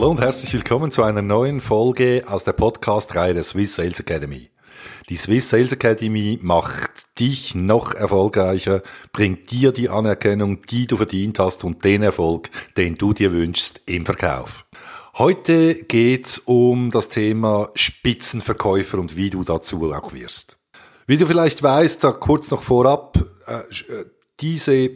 Hallo und herzlich willkommen zu einer neuen Folge aus der Podcast-Reihe der Swiss Sales Academy. Die Swiss Sales Academy macht dich noch erfolgreicher, bringt dir die Anerkennung, die du verdient hast und den Erfolg, den du dir wünschst im Verkauf. Heute geht's um das Thema Spitzenverkäufer und wie du dazu auch wirst. Wie du vielleicht weißt, da kurz noch vorab, äh, äh diese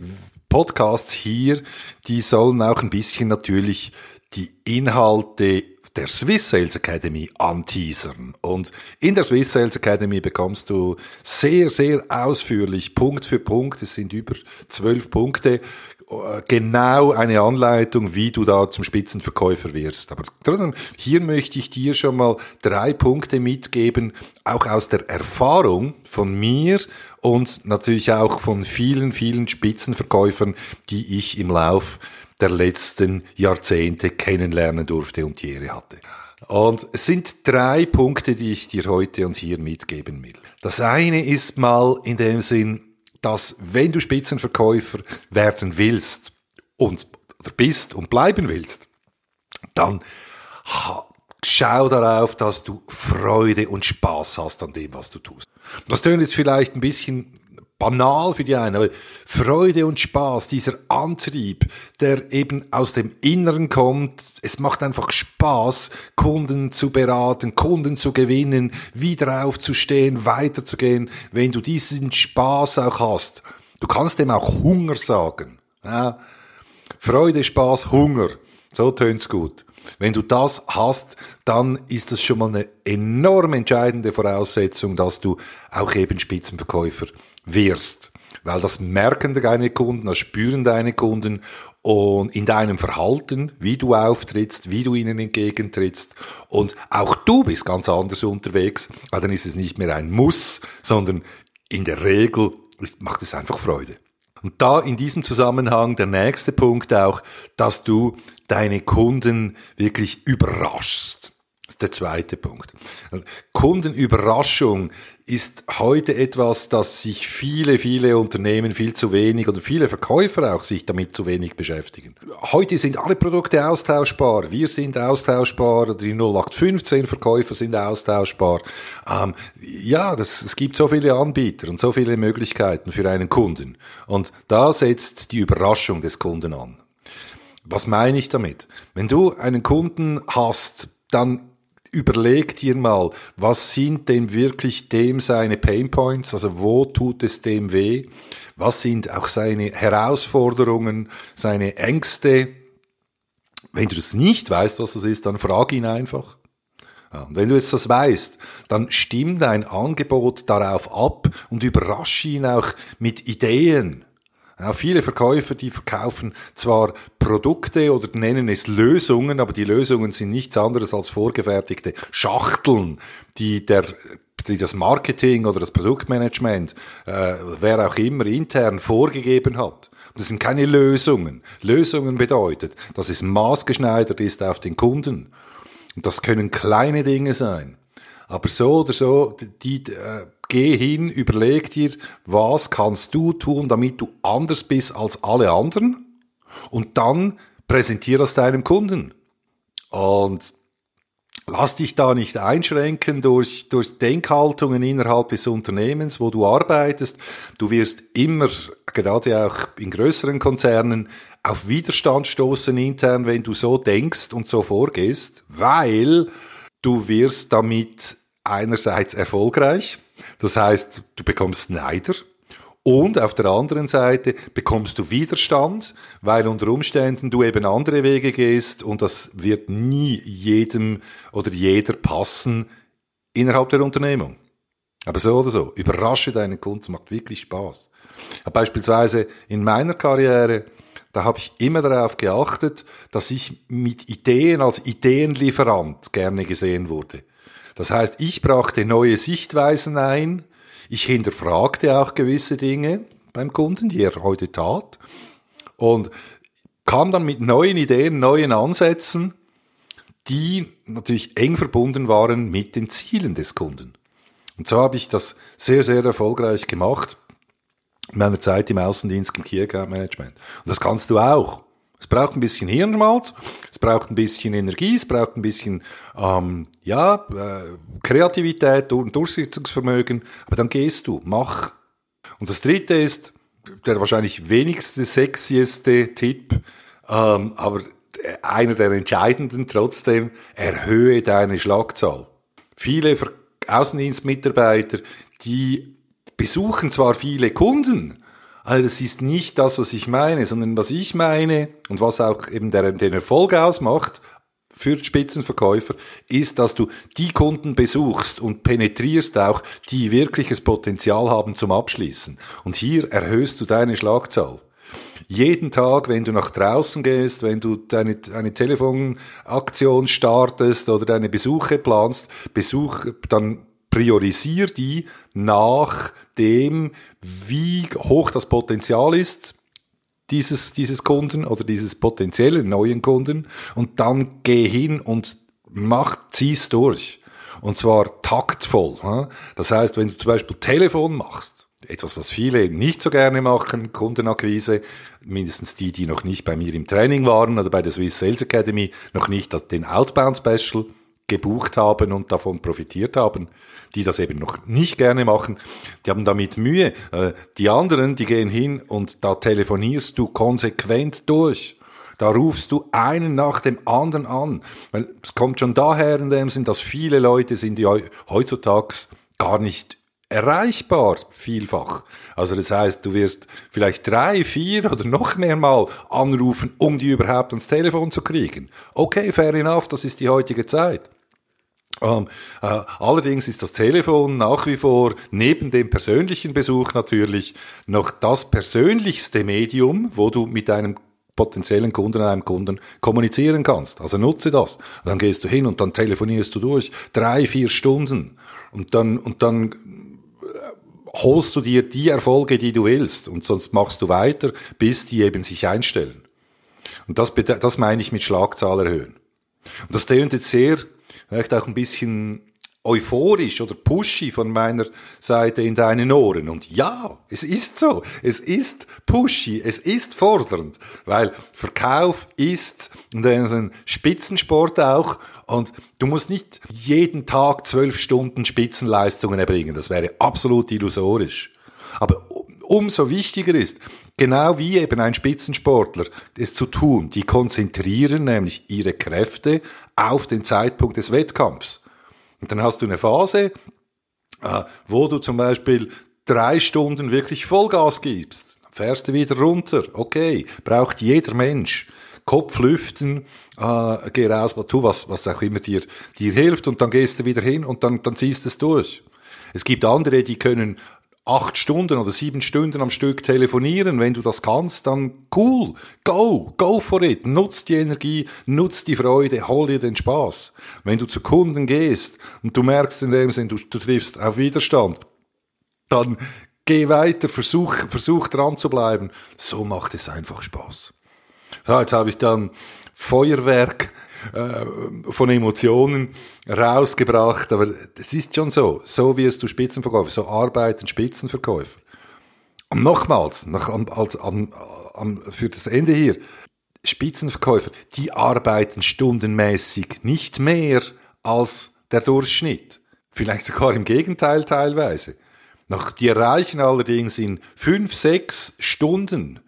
Podcasts hier, die sollen auch ein bisschen natürlich die Inhalte der Swiss Sales Academy anteasern. Und in der Swiss Sales Academy bekommst du sehr, sehr ausführlich, Punkt für Punkt, es sind über zwölf Punkte, genau eine Anleitung, wie du da zum Spitzenverkäufer wirst. Aber trotzdem, hier möchte ich dir schon mal drei Punkte mitgeben, auch aus der Erfahrung von mir und natürlich auch von vielen, vielen Spitzenverkäufern, die ich im Lauf der letzten Jahrzehnte kennenlernen durfte und die Ehre hatte. Und es sind drei Punkte, die ich dir heute und hier mitgeben will. Das eine ist mal in dem Sinn, dass wenn du Spitzenverkäufer werden willst und oder bist und bleiben willst, dann schau darauf, dass du Freude und Spaß hast an dem, was du tust. Das tönt jetzt vielleicht ein bisschen banal für die einen, aber Freude und Spaß, dieser Antrieb, der eben aus dem Inneren kommt, es macht einfach Spaß, Kunden zu beraten, Kunden zu gewinnen, wieder aufzustehen, weiterzugehen, wenn du diesen Spaß auch hast. Du kannst dem auch Hunger sagen. Ja? Freude, Spaß, Hunger. So tönt's gut. Wenn du das hast, dann ist das schon mal eine enorm entscheidende Voraussetzung, dass du auch eben Spitzenverkäufer wirst. Weil das merken deine Kunden, das spüren deine Kunden und in deinem Verhalten, wie du auftrittst, wie du ihnen entgegentrittst. Und auch du bist ganz anders unterwegs, weil dann ist es nicht mehr ein Muss, sondern in der Regel macht es einfach Freude. Und da in diesem Zusammenhang der nächste Punkt auch, dass du deine Kunden wirklich überraschst. Ist der zweite Punkt. Kundenüberraschung ist heute etwas, das sich viele, viele Unternehmen viel zu wenig oder viele Verkäufer auch sich damit zu wenig beschäftigen. Heute sind alle Produkte austauschbar. Wir sind austauschbar. Die 0815 Verkäufer sind austauschbar. Ähm, ja, das, es gibt so viele Anbieter und so viele Möglichkeiten für einen Kunden. Und da setzt die Überraschung des Kunden an. Was meine ich damit? Wenn du einen Kunden hast, dann überleg dir mal, was sind denn wirklich dem seine Painpoints, also wo tut es dem weh, was sind auch seine Herausforderungen, seine Ängste. Wenn du das nicht weißt, was das ist, dann frag ihn einfach. Ja, und wenn du jetzt das weißt, dann stimm dein Angebot darauf ab und überrasche ihn auch mit Ideen. Ja, viele Verkäufer, die verkaufen zwar Produkte oder nennen es Lösungen, aber die Lösungen sind nichts anderes als vorgefertigte Schachteln, die der die das Marketing oder das Produktmanagement, äh, wer auch immer intern vorgegeben hat. das sind keine Lösungen. Lösungen bedeutet, dass es maßgeschneidert ist auf den Kunden. Und das können kleine Dinge sein. Aber so oder so, die, äh, geh hin, überleg dir, was kannst du tun, damit du anders bist als alle anderen und dann präsentier das deinem Kunden. Und lass dich da nicht einschränken durch, durch Denkhaltungen innerhalb des Unternehmens, wo du arbeitest. Du wirst immer, gerade auch in größeren Konzernen, auf Widerstand stoßen intern, wenn du so denkst und so vorgehst, weil du wirst damit einerseits erfolgreich, das heißt, du bekommst Neider und auf der anderen Seite bekommst du Widerstand, weil unter Umständen du eben andere Wege gehst und das wird nie jedem oder jeder passen innerhalb der Unternehmung. Aber so oder so, überrasche deinen Kunden, macht wirklich Spaß. Beispielsweise in meiner Karriere, da habe ich immer darauf geachtet, dass ich mit Ideen als Ideenlieferant gerne gesehen wurde. Das heißt, ich brachte neue Sichtweisen ein, ich hinterfragte auch gewisse Dinge beim Kunden, die er heute tat, und kam dann mit neuen Ideen, neuen Ansätzen, die natürlich eng verbunden waren mit den Zielen des Kunden. Und so habe ich das sehr, sehr erfolgreich gemacht in meiner Zeit im Außendienst im Key Account Management. Und das kannst du auch. Es braucht ein bisschen Hirnschmalz, es braucht ein bisschen Energie, es braucht ein bisschen ähm, ja, äh, Kreativität und Durchsetzungsvermögen, aber dann gehst du, mach. Und das dritte ist der wahrscheinlich wenigste sexieste Tipp, ähm, aber einer der entscheidenden trotzdem, erhöhe deine Schlagzahl. Viele Außendienstmitarbeiter, die besuchen zwar viele Kunden, aber das ist nicht das, was ich meine, sondern was ich meine und was auch eben der, den Erfolg ausmacht für Spitzenverkäufer, ist, dass du die Kunden besuchst und penetrierst auch, die wirkliches Potenzial haben zum Abschließen. Und hier erhöhst du deine Schlagzahl. Jeden Tag, wenn du nach draußen gehst, wenn du deine, eine Telefonaktion startest oder deine Besuche planst, Besuch, dann priorisier die nach dem, wie hoch das Potenzial ist, dieses, dieses Kunden oder dieses potenziellen neuen Kunden und dann geh hin und mach, zieh's durch. Und zwar taktvoll. Das heißt, wenn du zum Beispiel Telefon machst, etwas, was viele nicht so gerne machen, Kundenakquise, mindestens die, die noch nicht bei mir im Training waren oder bei der Swiss Sales Academy, noch nicht den Outbound Special gebucht haben und davon profitiert haben, die das eben noch nicht gerne machen, die haben damit Mühe. Äh, die anderen, die gehen hin und da telefonierst du konsequent durch. Da rufst du einen nach dem anderen an. Weil es kommt schon daher in dem Sinn, dass viele Leute sind ja heutzutage gar nicht erreichbar, vielfach. Also das heißt, du wirst vielleicht drei, vier oder noch mehr Mal anrufen, um die überhaupt ans Telefon zu kriegen. Okay, fair enough, das ist die heutige Zeit. Ähm, äh, allerdings ist das Telefon nach wie vor neben dem persönlichen Besuch natürlich noch das persönlichste Medium, wo du mit einem potenziellen Kunden, einem Kunden kommunizieren kannst. Also nutze das. Dann gehst du hin und dann telefonierst du durch drei, vier Stunden und dann und dann äh, holst du dir die Erfolge, die du willst und sonst machst du weiter, bis die eben sich einstellen. Und das, das meine ich mit Schlagzahl erhöhen. Und das tönt jetzt sehr vielleicht auch ein bisschen euphorisch oder pushy von meiner Seite in deinen Ohren. Und ja, es ist so. Es ist pushy, es ist fordernd, weil Verkauf ist ein Spitzensport auch und du musst nicht jeden Tag zwölf Stunden Spitzenleistungen erbringen. Das wäre absolut illusorisch. Aber umso wichtiger ist, genau wie eben ein Spitzensportler es zu tun, die konzentrieren nämlich ihre Kräfte auf den Zeitpunkt des Wettkampfs. Und dann hast du eine Phase, äh, wo du zum Beispiel drei Stunden wirklich Vollgas gibst. Fährst du wieder runter. Okay, braucht jeder Mensch. Kopf lüften, äh, geh raus, tu was, was auch immer dir, dir hilft und dann gehst du wieder hin und dann, dann ziehst du es durch. Es gibt andere, die können acht Stunden oder sieben Stunden am Stück telefonieren. Wenn du das kannst, dann cool. Go, go for it. Nutz die Energie, nutz die Freude, hol dir den Spaß. Wenn du zu Kunden gehst und du merkst in dem Sinn, du, du triffst auf Widerstand, dann geh weiter, versuch, versuch dran zu bleiben. So macht es einfach Spaß. So, jetzt habe ich dann Feuerwerk äh, von Emotionen rausgebracht, aber es ist schon so. So wirst du Spitzenverkäufer, so arbeiten Spitzenverkäufer. Und nochmals, nach, als, an, an, für das Ende hier, Spitzenverkäufer, die arbeiten stundenmäßig nicht mehr als der Durchschnitt. Vielleicht sogar im Gegenteil teilweise. Noch, die erreichen allerdings in fünf, sechs Stunden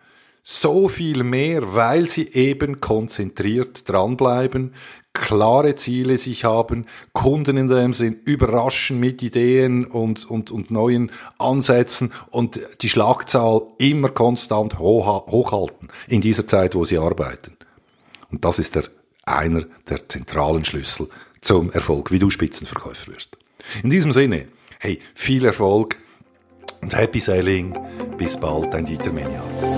so viel mehr, weil sie eben konzentriert dranbleiben, klare Ziele sich haben, Kunden in dem Sinn überraschen mit Ideen und, und, und neuen Ansätzen und die Schlagzahl immer konstant hoch, hochhalten in dieser Zeit, wo sie arbeiten. Und das ist der, einer der zentralen Schlüssel zum Erfolg, wie du Spitzenverkäufer wirst. In diesem Sinne, hey, viel Erfolg und Happy Selling. Bis bald, dein Dieter Menian.